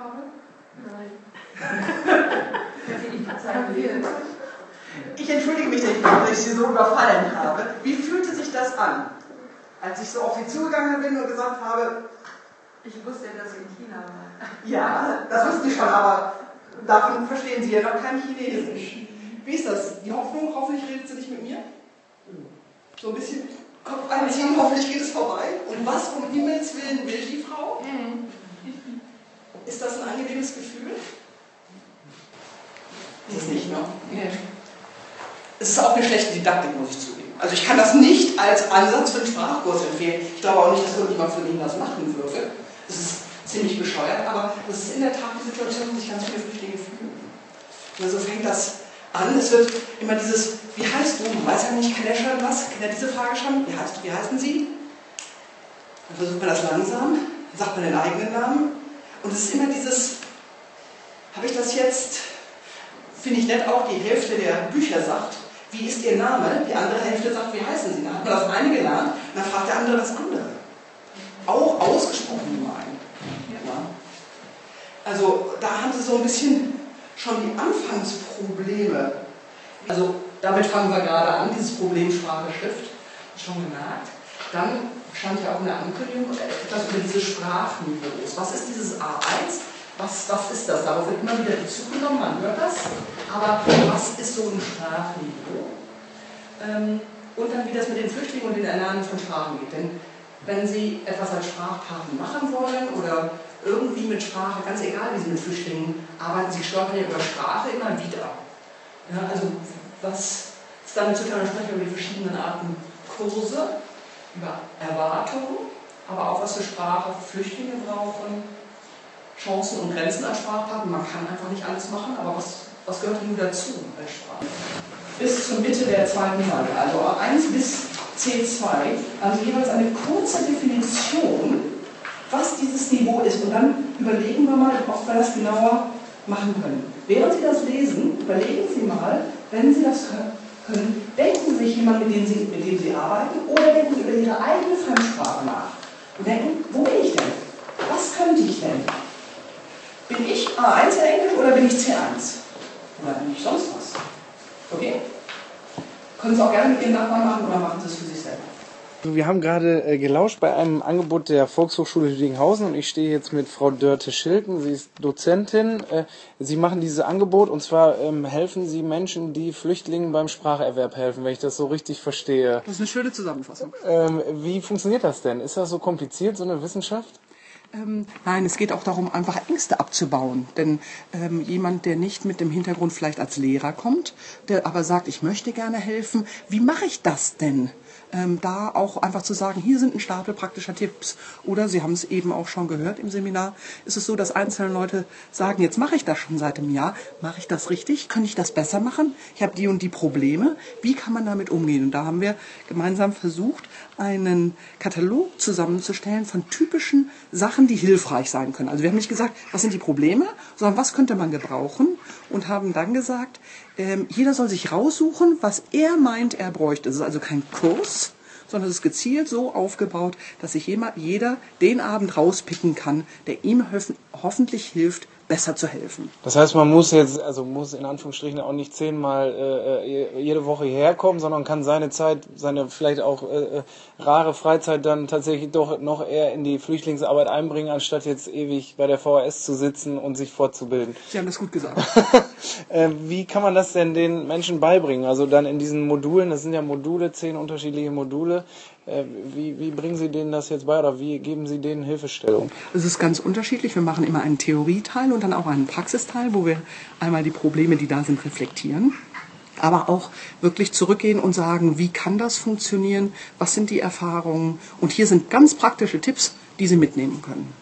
habe? Nein. Ich entschuldige mich, dass ich Sie so überfallen habe. Wie fühlte sich das an, als ich so auf Sie zugegangen bin und gesagt habe, ich wusste, dass Sie in China waren. Ja, das wusste ich schon, aber davon verstehen Sie ja noch kein Chinesisch. Wie ist das? Die Hoffnung, hoffentlich redet sie nicht mit mir? So ein bisschen Kopf einziehen, hoffentlich geht es vorbei. Und was um Himmels Willen will die Frau? Ist das ein angenehmes Gefühl? Ist es nicht, ne? Es ist auch eine schlechte Didaktik, muss ich zugeben. Also ich kann das nicht als Ansatz für einen Sprachkurs empfehlen. Ich glaube auch nicht, dass irgendjemand von Ihnen das machen würde. Das ist ziemlich bescheuert, aber das ist in der Tat die Situation, wo sich ganz viele Flüchtlinge fühlen. Und so fängt das an. Es wird immer dieses, wie heißt du? Man weiß ja nicht, kann der schon was? Kann er diese Frage schon? Wie, heißt, wie heißen Sie? Dann versucht man das langsam, dann sagt man den eigenen Namen. Und es ist immer dieses, habe ich das jetzt, finde ich nett auch, die Hälfte der Bücher sagt, wie ist Ihr Name? Die andere Hälfte sagt, wie heißen Sie? Dann hat man das eine gelernt, dann fragt der andere das andere. Auch ausgesprochen gemein. Ja. Also da haben Sie so ein bisschen schon die Anfangsprobleme. Also damit fangen wir gerade an, dieses Problem Sprache, Schrift, schon gemerkt. Dann stand ja auch in der Ankündigung etwas über diese Sprachniveaus. Was ist dieses A1? Was, was ist das? Darauf wird immer wieder Bezug genommen, man hört das. Aber was ist so ein Sprachniveau? Ähm, und dann, wie das mit den Flüchtlingen und dem Erlernen von Sprachen geht. Denn wenn Sie etwas als Sprachpaten machen wollen oder irgendwie mit Sprache, ganz egal wie Sie mit Flüchtlingen arbeiten, Sie stolpern ja über Sprache immer wieder. Ja, also was ist damit zu tun, sprechen wir über die verschiedenen Arten Kurse, über Erwartungen, aber auch was für Sprache Flüchtlinge brauchen, Chancen und Grenzen als Sprachpartner. Man kann einfach nicht alles machen, aber was, was gehört nun dazu als Sprache? Bis zur Mitte der zweiten Seite, also 1 bis C2, also jeweils eine kurze Definition, was dieses Niveau ist. Und dann überlegen wir mal, ob wir das genauer machen können. Während Sie das lesen, überlegen Sie mal, wenn Sie das können, denken Sie sich jemand, mit dem Sie, mit dem Sie arbeiten, oder denken Sie über Ihre eigene Fremdsprache nach. Und denken, wo bin ich denn? Was könnte ich denn? Bin ich A1 in Englisch oder bin ich C1? Oder bin ich sonst was? Okay? Können Sie auch gerne mit Ihren Nachbarn machen oder machen Sie es für selber. Wir haben gerade äh, gelauscht bei einem Angebot der Volkshochschule Lüdinghausen und ich stehe jetzt mit Frau Dörte Schilken. Sie ist Dozentin. Äh, Sie machen dieses Angebot und zwar ähm, helfen Sie Menschen, die Flüchtlingen beim Spracherwerb helfen, wenn ich das so richtig verstehe. Das ist eine schöne Zusammenfassung. Ähm, wie funktioniert das denn? Ist das so kompliziert, so eine Wissenschaft? Ähm, nein, es geht auch darum, einfach Ängste abzubauen. Denn ähm, jemand, der nicht mit dem Hintergrund vielleicht als Lehrer kommt, der aber sagt, ich möchte gerne helfen, wie mache ich das denn? ähm, da auch einfach zu sagen, hier sind ein Stapel praktischer Tipps. Oder Sie haben es eben auch schon gehört im Seminar, ist es so, dass einzelne Leute sagen, jetzt mache ich das schon seit einem Jahr, mache ich das richtig, könnte ich das besser machen? Ich habe die und die Probleme, wie kann man damit umgehen? Und da haben wir gemeinsam versucht, einen Katalog zusammenzustellen von typischen Sachen, die hilfreich sein können. Also wir haben nicht gesagt, was sind die Probleme, sondern was könnte man gebrauchen und haben dann gesagt, ähm, jeder soll sich raussuchen, was er meint, er bräuchte. Es ist also kein Kurs, sondern es ist gezielt so aufgebaut, dass sich jeder den Abend rauspicken kann, der ihm hoffentlich hilft, besser zu helfen. Das heißt, man muss jetzt, also muss in Anführungsstrichen auch nicht zehnmal äh, äh jede Woche hierher kommen, sondern kann seine Zeit, seine vielleicht auch äh, äh, rare Freizeit dann tatsächlich doch noch eher in die Flüchtlingsarbeit einbringen, anstatt jetzt ewig bei der VHS zu sitzen und sich fortzubilden. Sie haben das gut gesagt. äh, wie kann man das denn den Menschen beibringen? Also dann in diesen Modulen, das sind ja Module, zehn unterschiedliche Module, wie, wie bringen Sie denen das jetzt bei oder wie geben Sie denen Hilfestellung? Es ist ganz unterschiedlich. Wir machen immer einen Theorieteil und dann auch einen Praxisteil, wo wir einmal die Probleme, die da sind, reflektieren. Aber auch wirklich zurückgehen und sagen, wie kann das funktionieren? Was sind die Erfahrungen? Und hier sind ganz praktische Tipps, die Sie mitnehmen können.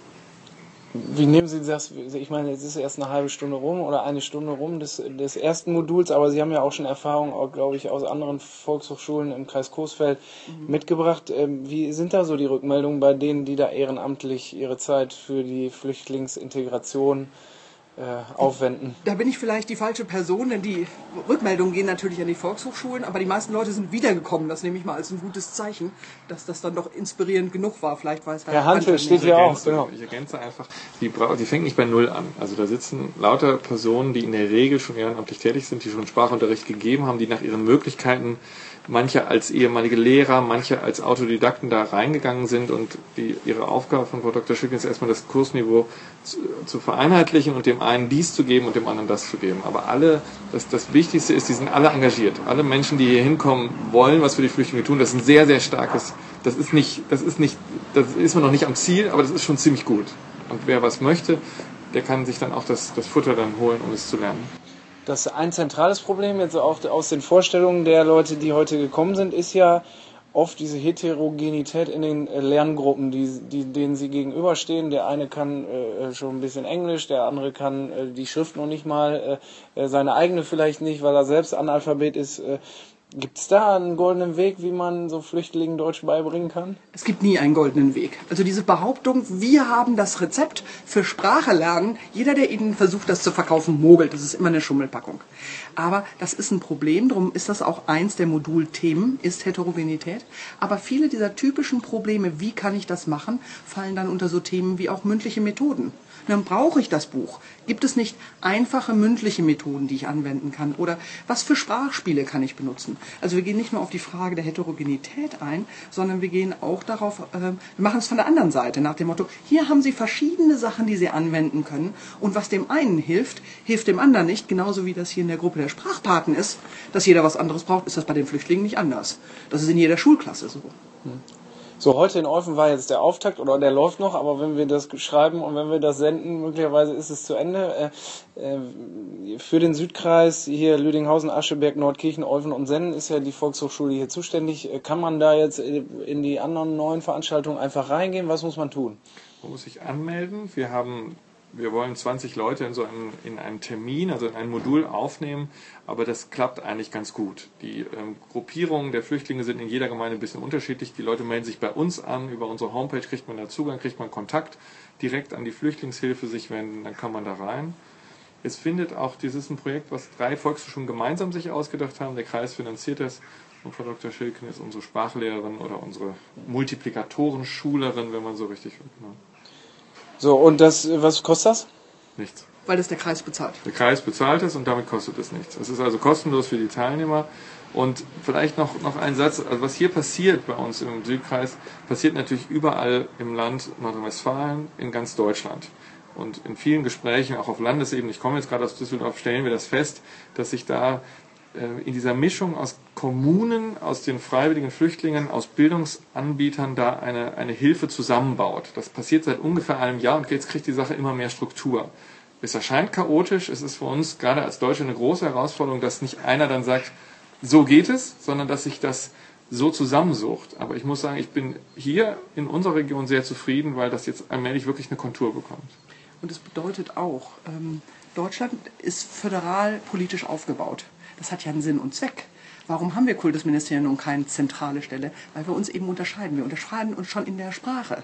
Wie nehmen Sie das? Ich meine, es ist erst eine halbe Stunde rum oder eine Stunde rum des, des ersten Moduls, aber Sie haben ja auch schon Erfahrungen, auch, glaube ich, aus anderen Volkshochschulen im Kreis Coesfeld mhm. mitgebracht. Ähm, wie sind da so die Rückmeldungen bei denen, die da ehrenamtlich ihre Zeit für die Flüchtlingsintegration äh, aufwenden. Da bin ich vielleicht die falsche Person, denn die Rückmeldungen gehen natürlich an die Volkshochschulen, aber die meisten Leute sind wiedergekommen. Das nehme ich mal als ein gutes Zeichen, dass das dann doch inspirierend genug war. Vielleicht weiß Herr Hantel steht hier auch, genau. Ich ergänze einfach, die, die fängt nicht bei Null an. Also da sitzen lauter Personen, die in der Regel schon ehrenamtlich tätig sind, die schon Sprachunterricht gegeben haben, die nach ihren Möglichkeiten manche als ehemalige Lehrer, manche als Autodidakten da reingegangen sind und die, ihre Aufgabe von Frau Dr. Schick ist erstmal das Kursniveau zu, zu vereinheitlichen und dem einen dies zu geben und dem anderen das zu geben. Aber alle, das, das Wichtigste ist, die sind alle engagiert. Alle Menschen, die hier hinkommen, wollen was für die Flüchtlinge tun. Das ist ein sehr, sehr starkes, das ist nicht, das ist nicht, das ist man noch nicht am Ziel, aber das ist schon ziemlich gut. Und wer was möchte, der kann sich dann auch das, das Futter dann holen, um es zu lernen. Das ein zentrales Problem jetzt auch aus den Vorstellungen der Leute, die heute gekommen sind, ist ja oft diese Heterogenität in den äh, Lerngruppen, die, die, denen sie gegenüberstehen. Der eine kann äh, schon ein bisschen Englisch, der andere kann äh, die Schrift noch nicht mal, äh, äh, seine eigene vielleicht nicht, weil er selbst Analphabet ist. Gibt es da einen goldenen Weg, wie man so Flüchtlingen Deutsch beibringen kann? Es gibt nie einen goldenen Weg. Also diese Behauptung, wir haben das Rezept für Sprache lernen, jeder, der Ihnen versucht, das zu verkaufen, mogelt. Das ist immer eine Schummelpackung. Aber das ist ein Problem, darum ist das auch eins der Modulthemen, ist Heterogenität. Aber viele dieser typischen Probleme, wie kann ich das machen, fallen dann unter so Themen wie auch mündliche Methoden. Dann brauche ich das Buch. Gibt es nicht einfache mündliche Methoden, die ich anwenden kann? Oder was für Sprachspiele kann ich benutzen? Also wir gehen nicht nur auf die Frage der Heterogenität ein, sondern wir gehen auch darauf, äh, wir machen es von der anderen Seite, nach dem Motto, hier haben Sie verschiedene Sachen, die Sie anwenden können. Und was dem einen hilft, hilft dem anderen nicht. Genauso wie das hier in der Gruppe der Sprachpaten ist, dass jeder was anderes braucht, ist das bei den Flüchtlingen nicht anders. Das ist in jeder Schulklasse so. So, heute in Olfen war jetzt der Auftakt oder der läuft noch, aber wenn wir das schreiben und wenn wir das senden, möglicherweise ist es zu Ende. Äh, äh, für den Südkreis hier Lüdinghausen, Ascheberg, Nordkirchen, Olfen und Sennen ist ja die Volkshochschule hier zuständig. Äh, Kann man da jetzt in die anderen neuen Veranstaltungen einfach reingehen? Was muss man tun? Man muss sich anmelden. Wir haben, wir wollen 20 Leute in so einem, in einem Termin, also in einem Modul aufnehmen, aber das klappt eigentlich ganz gut. Die ähm, Gruppierungen der Flüchtlinge sind in jeder Gemeinde ein bisschen unterschiedlich. Die Leute melden sich bei uns an, über unsere Homepage kriegt man da Zugang, kriegt man Kontakt direkt an die Flüchtlingshilfe sich wenden, dann kann man da rein. Es findet auch, dieses ist ein Projekt, was drei Volkshochschulen gemeinsam sich ausgedacht haben. Der Kreis finanziert das. Und Frau Dr. Schilken ist unsere Sprachlehrerin oder unsere Multiplikatoren-Schulerin, wenn man so richtig will. So, und das, was kostet das? Nichts. Weil das der Kreis bezahlt. Der Kreis bezahlt es und damit kostet es nichts. Es ist also kostenlos für die Teilnehmer. Und vielleicht noch, noch ein Satz, also was hier passiert bei uns im Südkreis, passiert natürlich überall im Land Nordrhein-Westfalen, in ganz Deutschland. Und in vielen Gesprächen, auch auf Landesebene, ich komme jetzt gerade aus Düsseldorf, stellen wir das fest, dass sich da in dieser Mischung aus Kommunen, aus den freiwilligen Flüchtlingen, aus Bildungsanbietern da eine, eine Hilfe zusammenbaut. Das passiert seit ungefähr einem Jahr und jetzt kriegt die Sache immer mehr Struktur. Es erscheint chaotisch, es ist für uns gerade als Deutsche eine große Herausforderung, dass nicht einer dann sagt, so geht es, sondern dass sich das so zusammensucht. Aber ich muss sagen, ich bin hier in unserer Region sehr zufrieden, weil das jetzt allmählich wirklich eine Kontur bekommt. Und es bedeutet auch, ähm, Deutschland ist föderal politisch aufgebaut. Das hat ja einen Sinn und Zweck. Warum haben wir Kultusministerien und keine zentrale Stelle? Weil wir uns eben unterscheiden. Wir unterscheiden uns schon in der Sprache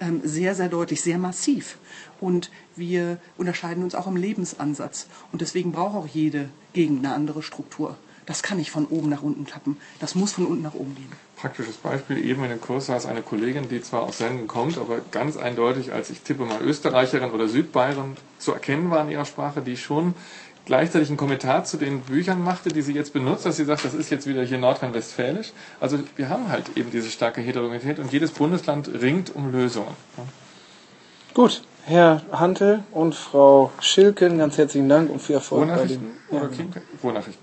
ähm, sehr, sehr deutlich, sehr massiv. Und wir unterscheiden uns auch im Lebensansatz. Und deswegen braucht auch jede Gegend eine andere Struktur. Das kann nicht von oben nach unten klappen. Das muss von unten nach oben gehen. Praktisches Beispiel, eben in dem Kurs saß eine Kollegin, die zwar aus Senden kommt, aber ganz eindeutig als ich tippe mal Österreicherin oder Südbayern zu erkennen war in ihrer Sprache, die schon gleichzeitig einen Kommentar zu den Büchern machte, die sie jetzt benutzt, dass sie sagt, das ist jetzt wieder hier Nordrhein-Westfälisch. Also wir haben halt eben diese starke Heterogenität und jedes Bundesland ringt um Lösungen. Gut, Herr Hantel und Frau Schilken, ganz herzlichen Dank und viel Erfolg bei oder Klinke? Ruhrnachrichten.